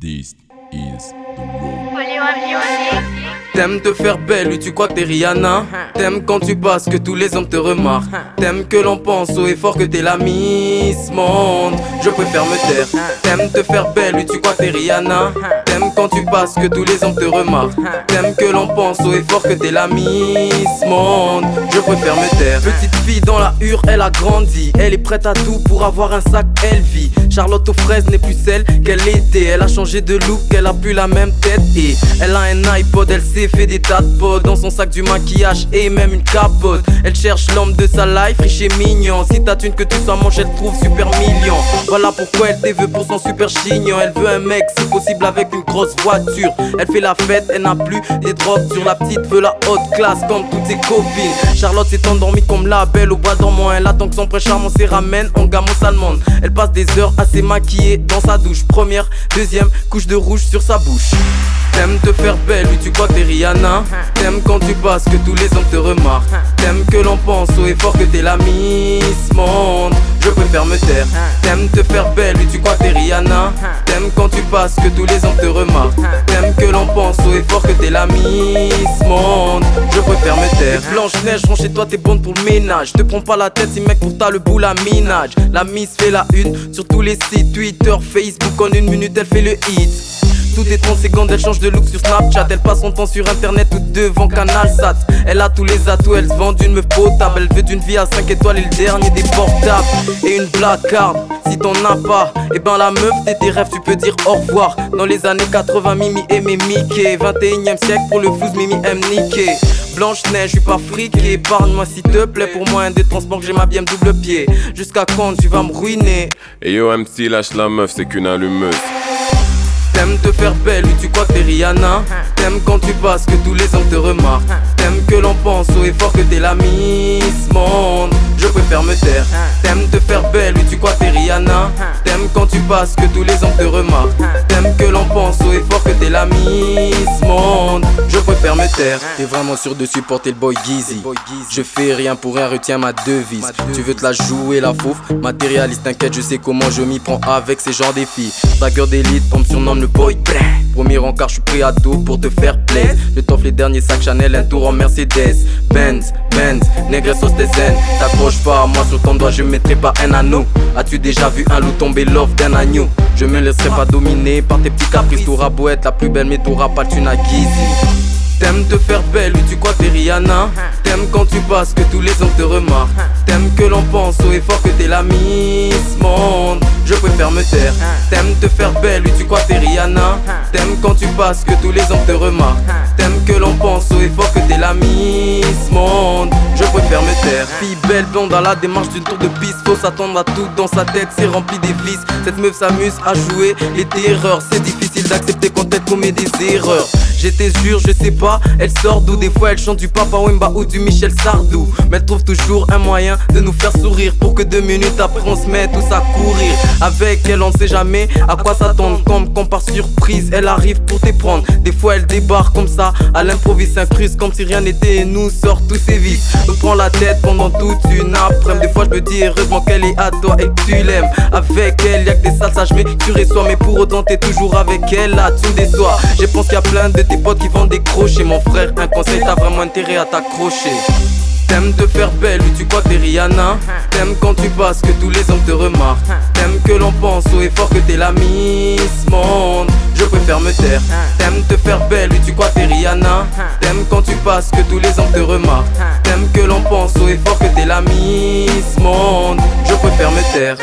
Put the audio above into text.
This is the road. T'aimes te faire belle, tu crois que t'es Rihanna? T'aimes quand tu passes que tous les hommes te remarquent. T'aimes que l'on pense haut et fort que t'es la Miss Monde. Je préfère me taire. T'aimes te faire belle, tu crois t'es Rihanna. T'aimes quand tu passes que tous les hommes te remarquent. T'aimes que l'on pense haut et fort que t'es la Miss Monde. Je préfère me taire. Petite fille dans la hure, elle a grandi. Elle est prête à tout pour avoir un sac, elle vit. Charlotte aux fraises n'est plus celle qu'elle était. Elle a changé de look, elle a plus la même tête. Et elle a un iPod, elle s'est fait des tas de pods Dans son sac du maquillage. Et même une capote. Elle cherche l'homme de sa life, riche et mignon. Si t'as une que tu sois manche, elle trouve super million. Voilà pourquoi elle te veut pour son super chignon. Elle veut un mec si possible avec une grosse voiture. Elle fait la fête, elle n'a plus des drogues sur La petite veut la haute classe comme toutes ses copines. Charlotte s'est endormie comme la belle au bois dormant. Elle attend que son prêt charmant se ramène en gamme allemande Elle passe des heures à se maquiller dans sa douche. Première, deuxième, couche de rouge sur sa bouche. T'aimes te faire belle, oui tu crois que t'es Rihanna? T'aimes quand tu passes que tous les hommes te remarquent T'aimes que l'on pense haut et fort que t'es la Miss Monde. Je préfère me taire. T'aimes te faire belle, oui tu crois que t'es Rihanna. T'aimes quand tu passes que tous les hommes te remarquent T'aimes que l'on pense haut et fort que t'es la Miss Monde. Je préfère me taire. Blanche neige, rentre chez toi t'es bonne pour le ménage. Te prends pas la tête si mec pour t'as le boule à minage. La Miss fait la une sur tous les sites Twitter, Facebook. En une minute elle fait le hit toutes les 30 secondes, elle change de look sur Snapchat. Elle passe son temps sur internet ou devant Canal Sat. Elle a tous les atouts, elle se vend d'une meuf potable. Elle veut d'une vie à 5 étoiles et le dernier des portables. Et une black si t'en as pas, et ben la meuf de tes rêves, tu peux dire au revoir. Dans les années 80, Mimi aimait Mickey. 21ème siècle pour le flouze, Mimi aime niquer. Blanche neige, je suis pas friqué, épargne-moi s'il te plaît pour moyen de transport que j'ai ma bien double pied. Jusqu'à quand tu vas me ruiner? Et yo MC lâche la meuf, c'est qu'une allumeuse. T'aimes te faire belle, oui tu crois que t'es Rihanna. T'aimes quand tu passes que tous les hommes te remarquent. T'aimes que l'on pense haut et fort que t'es la Miss Monde. Je préfère me taire. T'aimes te faire belle, oui tu crois que t'es Rihanna. T'aimes quand tu passes que tous les hommes te remarquent. T'aimes que l'on pense haut et fort que t'es la Miss Monde Me taire T'es vraiment sûr de supporter le boy Geezy Je fais rien pour rien, retiens ma devise. Tu veux te la jouer la fauve Matérialiste, t'inquiète, je sais comment je m'y prends avec ces genres des filles. Bagueur d'élite, on me surnomme le boy. Premier encart, je suis prêt à tout pour te faire plaisir. Je t'offre les derniers sacs Chanel, un tour en Mercedes. Benz, Benz, négresse zen T'accroches pas à moi sur ton doigt, je mettrai pas un anneau. As-tu déjà vu un loup tomber l'offre d'un agneau? Je me laisserai pas dominer par tes petits caprices. T'auras beau être la plus belle mais t'auras pas tu T'aimes te faire belle, oui tu crois t'es Rihanna? T'aimes quand tu passes que tous les hommes te remarquent. T'aimes que l'on pense haut et fort que t'es la Miss Monde. Je préfère me taire. T'aimes te faire belle, oui tu crois t'es Rihanna? T'aimes quand tu passes que tous les hommes te remarquent. T'aimes que l'on pense haut et fort que t'es la Miss Monde. Je préfère me taire. Fille belle blonde dans la démarche d'une tour de piste. Faut s'attendre à tout dans sa tête, c'est rempli des vices Cette meuf s'amuse à jouer les terreurs C'est difficile d'accepter quand elle commet des erreurs J'étais jure, je sais pas, elle sort d'où. Des fois elle chante du Papa Wemba ou du Michel Sardou. Mais elle trouve toujours un moyen de nous faire sourire Pour que deux minutes après on se mette tous à courir. Avec elle on sait jamais à quoi s'attendre. Comme quand par surprise elle arrive pour te prendre Des fois elle débarque comme ça, à l'improviste s'incruste Comme si rien n'était. Et nous sort tous ses vices. Nous prend la tête pendant toute une après fois je me dis heureusement qu'elle est à toi et que tu l'aimes. Avec elle y'a que des salsages mais tu reçois Mais pour autant t'es toujours avec elle là tu me déçois. Je pense qu'il y a plein de tes potes qui vont décrocher Mon frère un conseil t'as vraiment intérêt à t'accrocher T'aimes te faire belle, oui tu crois t'es Rihanna? T'aimes quand tu passes que tous les hommes te remarquent. T'aimes que l'on pense haut et fort que t'es la Miss Monde. Je préfère me taire. T'aimes te faire belle, oui tu crois t'es Rihanna? T'aimes quand tu passes que tous les hommes te remarquent. T'aimes que l'on pense haut et fort que t'es la Miss Monde. Je préfère me taire